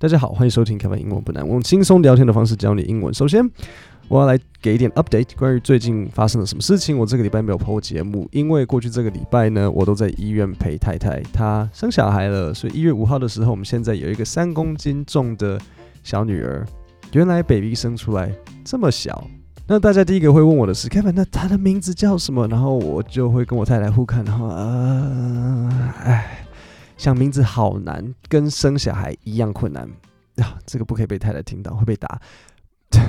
大家好，欢迎收听 Kevin 英文不难，我用轻松聊天的方式教你英文。首先，我要来给一点 update，关于最近发生了什么事情。我这个礼拜没有播节目，因为过去这个礼拜呢，我都在医院陪太太，她生小孩了。所以一月五号的时候，我们现在有一个三公斤重的小女儿。原来 baby 生出来这么小。那大家第一个会问我的是 Kevin，那她的名字叫什么？然后我就会跟我太太互看，然后呃，哎。想名字好难，跟生小孩一样困难啊！这个不可以被太太听到，会被打。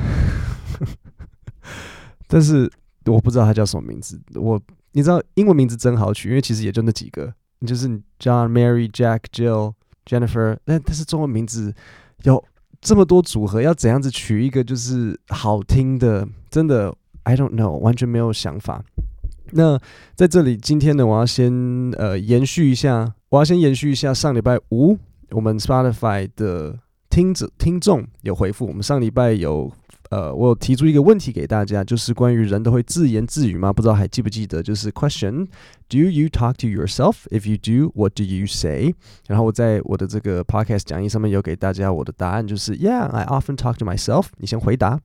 但是我不知道他叫什么名字。我你知道英文名字真好取，因为其实也就那几个，就是 John、Mary、Jack、Jill、Jennifer。但但是中文名字有这么多组合，要怎样子取一个就是好听的？真的，I don't know，完全没有想法。那在这里，今天呢，我要先呃延续一下，我要先延续一下上礼拜五我们 Spotify 的听者听众有回复，我们上礼拜有呃我有提出一个问题给大家，就是关于人都会自言自语吗？不知道还记不记得？就是 Question：Do you talk to yourself? If you do, what do you say? 然后我在我的这个 Podcast 讲义上面有给大家我的答案，就是 Yeah, I often talk to myself。你先回答，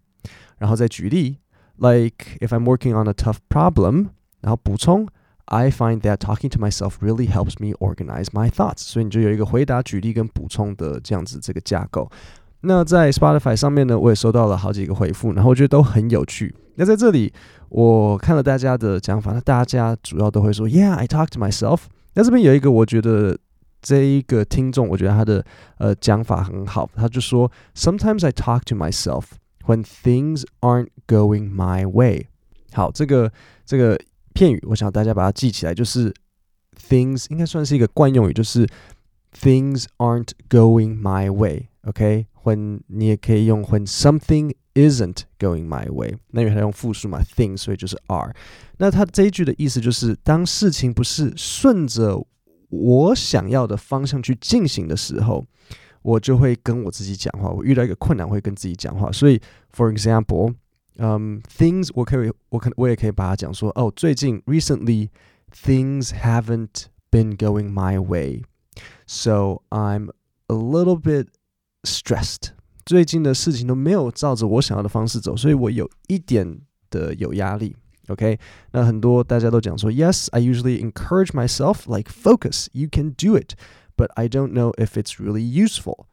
然后再举例，Like if I'm working on a tough problem。 然后补充，I find that talking to myself really helps me organize my thoughts。所以你就有一个回答、举例跟补充的这样子这个架构。那在 Spotify 上面呢，我也收到了好几个回复，然后我觉得都很有趣。那在这里，我看了大家的讲法，那大家主要都会说，Yeah, I talk to myself。那这边有一个，我觉得这一个听众，我觉得他的呃讲法很好，他就说，Sometimes I talk to myself when things aren't going my way。好，这个这个。片语，我想大家把它记起来，就是 things 应该算是一个惯用语，就是 things aren't going my way。OK，when 你也可以用 when something isn't going my way。那因为它用复数嘛，things，所以就是 are。那它这一句的意思就是，当事情不是顺着我想要的方向去进行的时候，我就会跟我自己讲话。我遇到一个困难，会跟自己讲话。所以，for example。嗯、um,，things 我可以，我可我也可以把它讲说，哦，最近 recently things haven't been going my way，so I'm a little bit stressed。最近的事情都没有照着我想要的方式走，所以我有一点的有压力。OK，那很多大家都讲说，Yes, I usually encourage myself like focus, you can do it, but I don't know if it's really useful。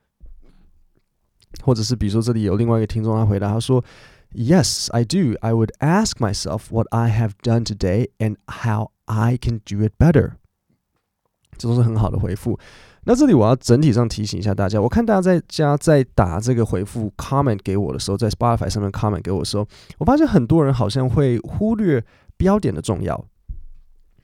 或者是比如说这里有另外一个听众他回答他说。 Yes, I do. I would ask myself what I have done today and how I can do it better. 这都是很好的回复。那这里我要整体上提醒一下大家，我看大家在家在打这个回复 comment 给我的时候，在 Spotify 上面 comment 给我的时候，我发现很多人好像会忽略标点的重要。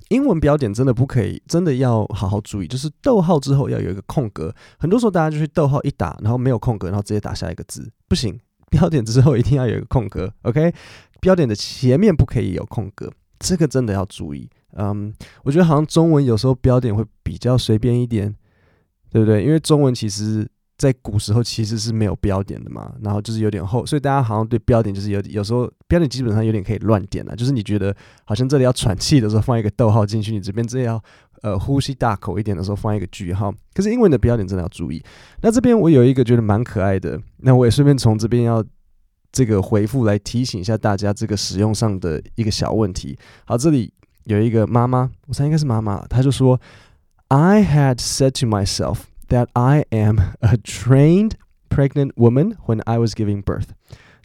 英文标点真的不可以，真的要好好注意，就是逗号之后要有一个空格。很多时候大家就去逗号一打，然后没有空格，然后直接打下一个字，不行。标点之后一定要有一个空格，OK？标点的前面不可以有空格，这个真的要注意。嗯，我觉得好像中文有时候标点会比较随便一点，对不对？因为中文其实在古时候其实是没有标点的嘛，然后就是有点厚，所以大家好像对标点就是有有时候标点基本上有点可以乱点了，就是你觉得好像这里要喘气的时候放一个逗号进去，你这边这要。呃，呼吸大口一点的时候放一个句号，可是英文的标点真的要注意。那这边我有一个觉得蛮可爱的，那我也顺便从这边要这个回复来提醒一下大家这个使用上的一个小问题。好，这里有一个妈妈，我猜应该是妈妈，她就说：“I had said to myself that I am a trained pregnant woman when I was giving birth。”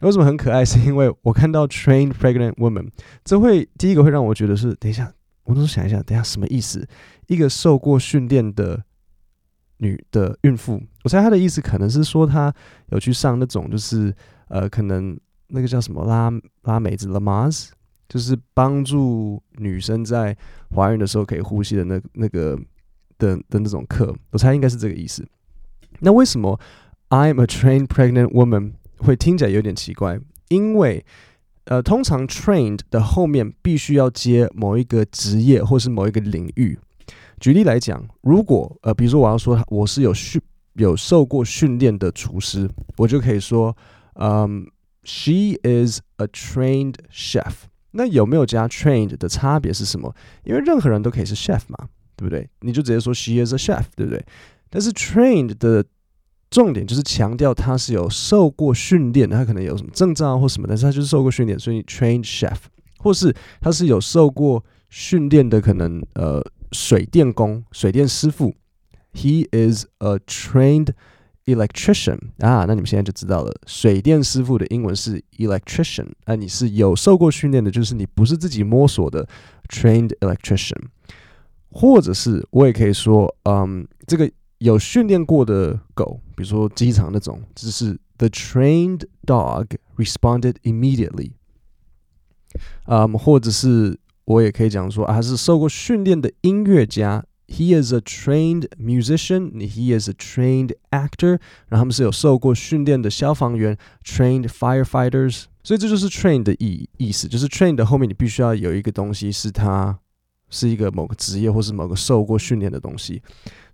为什么很可爱？是因为我看到 “trained pregnant woman”，这会第一个会让我觉得是，等一下。我都想一想，等一下什么意思？一个受过训练的女的孕妇，我猜她的意思可能是说她有去上那种，就是呃，可能那个叫什么拉拉美子 Lamaze，就是帮助女生在怀孕的时候可以呼吸的那那个的的那种课。我猜应该是这个意思。那为什么 I'm a trained pregnant woman 会听起来有点奇怪？因为呃，通常 trained 的后面必须要接某一个职业或是某一个领域。举例来讲，如果呃，比如说我要说我是有训有受过训练的厨师，我就可以说，嗯，She is a trained chef。那有没有加 trained 的差别是什么？因为任何人都可以是 chef 嘛，对不对？你就直接说 She is a chef，对不对？但是 trained 的重点就是强调他是有受过训练，他可能有什么证照或什么，但是他就是受过训练，所以 trained chef，或是他是有受过训练的，可能呃水电工、水电师傅，he is a trained electrician 啊，那你们现在就知道了，水电师傅的英文是 electrician，啊，你是有受过训练的，就是你不是自己摸索的 trained electrician，或者是我也可以说，嗯，这个。有训练过的狗，比如说机场那种，只是 the trained dog responded immediately。嗯，或者是我也可以讲说啊，他是受过训练的音乐家，he is a trained musician，he is a trained actor。然后他们是有受过训练的消防员，trained firefighters。所以这就是 trained 的意意思，就是 trained 的后面你必须要有一个东西是它。 是一个某个职业或是某个受过训练的东西，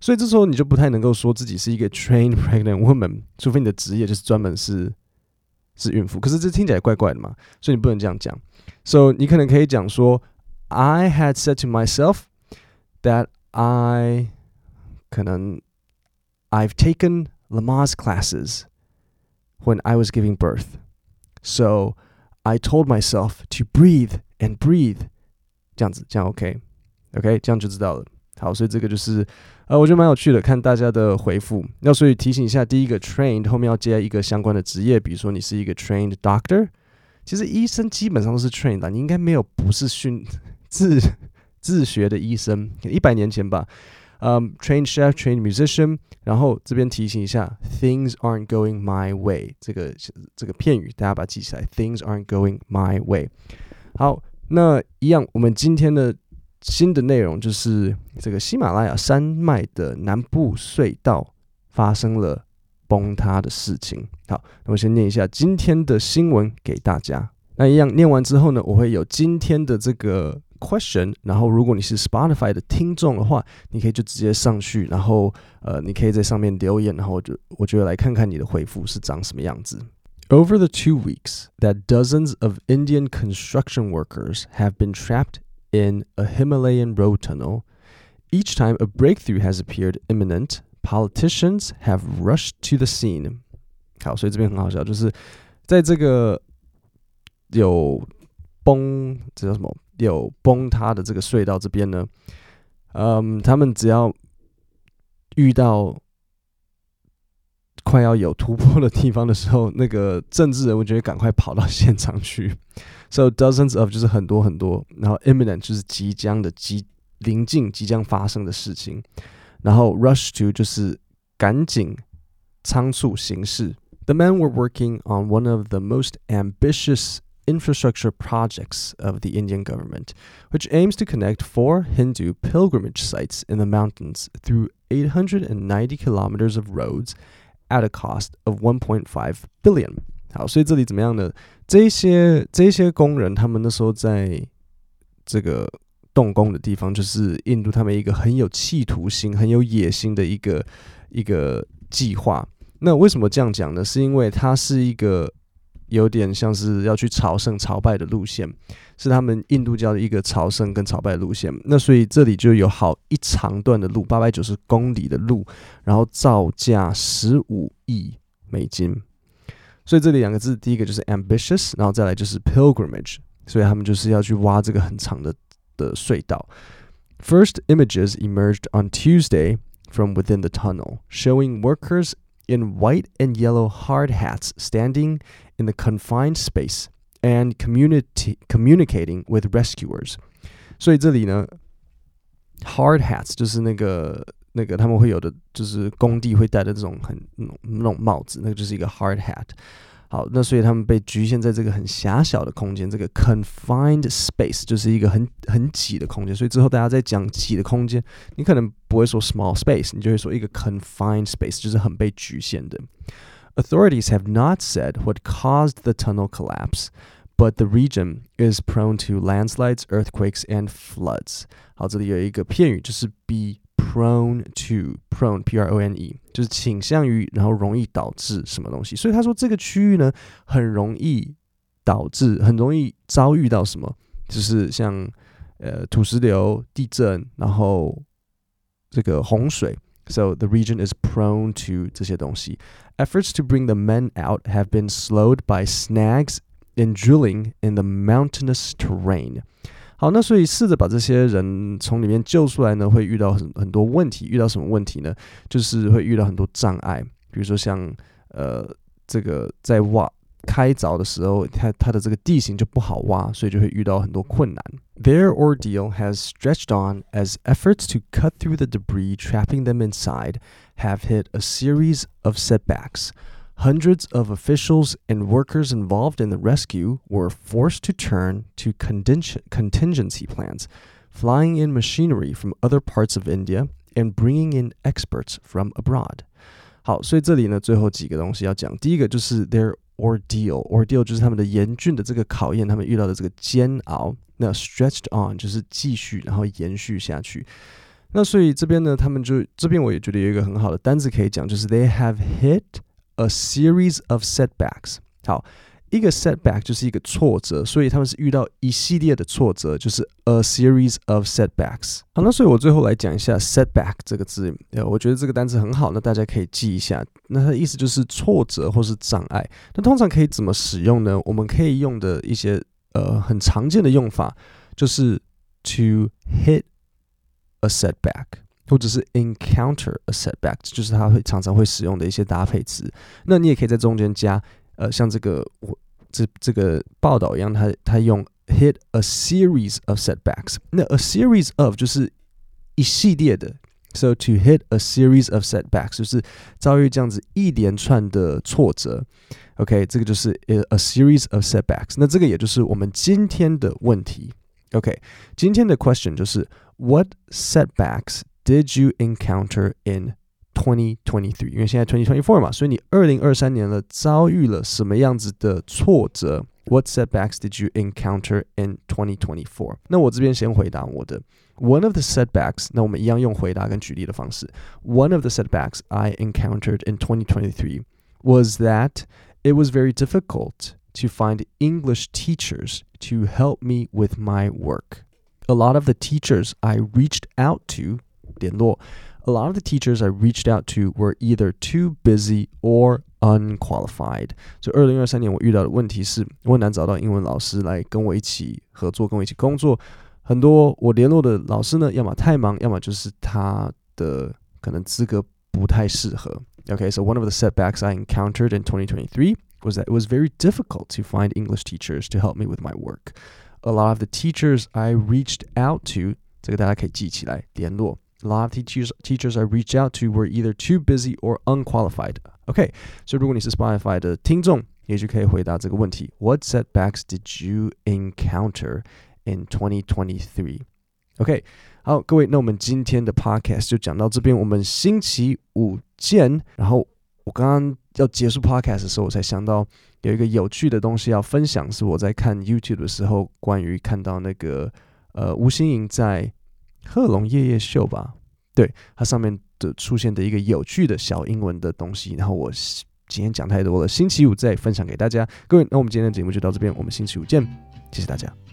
所以这时候你就不太能够说自己是一个 trained pregnant woman，除非你的职业就是专门是是孕妇。可是这听起来怪怪的嘛，所以你不能这样讲。So 你可能可以讲说，I had said to myself that I 可能 I've taken Lamaze classes when I was giving birth, so I told myself to breathe and breathe， 这样子，这样 OK。OK，这样就知道了。好，所以这个就是，呃，我觉得蛮有趣的，看大家的回复。那所以提醒一下，第一个 trained 后面要接一个相关的职业，比如说你是一个 trained doctor。其实医生基本上都是 trained 的，你应该没有不是训 自自学的医生。一百年前吧，嗯、，trained chef，trained musician。然后这边提醒一下，things aren't going my way 这个这个片语，大家把它记起来，things aren't going my way。好，那一样，我们今天的。新的内容就是这个喜马拉雅山脉的南部隧道发生了崩塌的事情。好，那我先念一下今天的新闻给大家。那一样念完之后呢，我会有今天的这个 question。然后，如果你是 Spotify 的听众的话，你可以就直接上去，然后呃，你可以在上面留言，然后就我就来看看你的回复是长什么样子。Over the two weeks that dozens of Indian construction workers have been trapped in a Himalayan road tunnel. Each time a breakthrough has appeared imminent, politicians have rushed to the scene. 好，所以这边很好笑，就是在这个有崩，这叫什么？有崩塌的这个隧道这边呢，嗯，他们只要遇到 快要有突破的地方的时候，那个政治人物就会赶快跑到现场去。So dozens of 就是很多很多，然后 imminent 就是即将的、即临近、即将发生的事情，然后 rush to 就是赶紧、仓促行事。The men were working on one of the most ambitious infrastructure projects of the Indian government, which aims to connect four Hindu pilgrimage sites in the mountains through 890 kilometers of roads at a cost of one point five billion. 好，所以这里怎么样呢？这些这些工人，他们那时候在这个动工的地方，就是印度他们一个很有企图心、很有野心的一个一个计划。那为什么这样讲呢？是因为它是一个有点像是要去朝圣朝拜的路线，是他们印度教的一个朝圣跟朝拜的路线。那所以这里就有好一长段的路，八百九十公里的路，然后造价十五亿美金。所以这里两个字，第一个就是 ambitious，然后再来就是 pilgrimage，所以他们就是要去挖这个很长的的隧道。First images emerged on Tuesday from within the tunnel, showing workers in white and yellow hard hats standing in the confined space and community communicating with rescuers。所以这里呢，hard hats 就是那个。那个他们会有的，就是工地会戴的这种很那种那种帽子，那个就是一个 hard hat。 好，那所以他们被局限在这个很狭小的空间，这个 confined space 就是一个很很挤的空间。所以之后大家在讲挤的空间，你可能不会说 small space，你就会说一个 confined space，就是很被局限的。Authorities have not said what caused the tunnel collapse, but the region is prone to landslides, earthquakes, and floods。好，这里有一个片语，就是 be。 Prone to prone p r o n e 就是倾向于，然后容易导致什么东西。所以他说这个区域呢，很容易导致，很容易遭遇到什么，就是像呃土石流、地震，然后这个洪水。 So the region is prone to 这些东西。Efforts to bring the men out have been slowed by snags in drilling in the mountainous terrain。 好，那所以试着把这些人从里面救出来呢，会遇到很很多问题。遇到什么问题呢？就是会遇到很多障碍，比如说像呃，这个在挖开凿的时候，它它的这个地形就不好挖，所以就会遇到很多困难。Their ordeal has stretched on as efforts to cut through the debris trapping them inside have hit a series of setbacks. Hundreds of officials and workers involved in the rescue were forced to turn to contingency plans, flying in machinery from other parts of India and bringing in experts from abroad. 好，所以这里呢，最后几个东西要讲。第一个就是 their ordeal，ordeal 就是他们的严峻的这个考验，他们遇到的这个煎熬。那 stretched on 就是继续，然后延续下去。那所以这边呢，他们就这边我也觉得有一个很好的单字可以讲，就是 they have hit。 A series of setbacks。好，一个 setback 就是一个挫折，所以他们是遇到一系列的挫折，就是 a series of setbacks。好，那所以我最后来讲一下 setback 这个字，呃，我觉得这个单词很好，那大家可以记一下。那它的意思就是挫折或是障碍。那通常可以怎么使用呢？我们可以用的一些呃很常见的用法就是 to hit a setback。或者是 encounter a setback，就是他会常常会使用的一些搭配词。那你也可以在中间加，呃，像这个我这这个报道一样，他他用 hit a series of setbacks。那 a series of 就是一系列的，so to hit a series of setbacks 就是遭遇这样子一连串的挫折。OK，这个就是 a series of setbacks。那这个也就是我们今天的问题。OK，今天的 question 就是 What setbacks Did you encounter in 2023？因为现在2024嘛，所以你二零二三年了，遭遇了什么样子的挫折？What setbacks did you encounter in 2024？那我这边先回答我的。One of the setbacks，那我们一样用回答跟举例的方式。One of the setbacks I encountered in 2023 was that it was very difficult to find English teachers to help me with my work. A lot of the teachers I reached out to 联络，A lot of the teachers I reached out to were either too busy or unqualified。所以二零二三年我遇到的问题是，我很难找到英文老师来跟我一起合作，跟我一起工作。很多我联络的老师呢，要么太忙，要么就是他的可能资格不太适合。Okay, so one of the setbacks I encountered in 2023 was that it was very difficult to find English teachers to help me with my work. A lot of the teachers I reached out to，这个大家可以记起来，联络。 A lot of teachers teachers I reached out to were either too busy or unqualified. OK，所以如果你是 Spotify 的听众，也许可以回答这个问题：What setbacks did you encounter in 2023？OK，好，各位，那我们今天的 Podcast 就讲到这边，我们星期五见。然后我刚刚要结束 Podcast 的时候，我才想到有一个有趣的东西要分享，是我在看 YouTube 的时候，关于看到那个呃吴欣盈在。 贺龙夜夜秀吧，对，它上面的出现的一个有趣的小英文的东西，然后我今天讲太多了，星期五再分享给大家。各位，那我们今天的节目就到这边，我们星期五见，谢谢大家。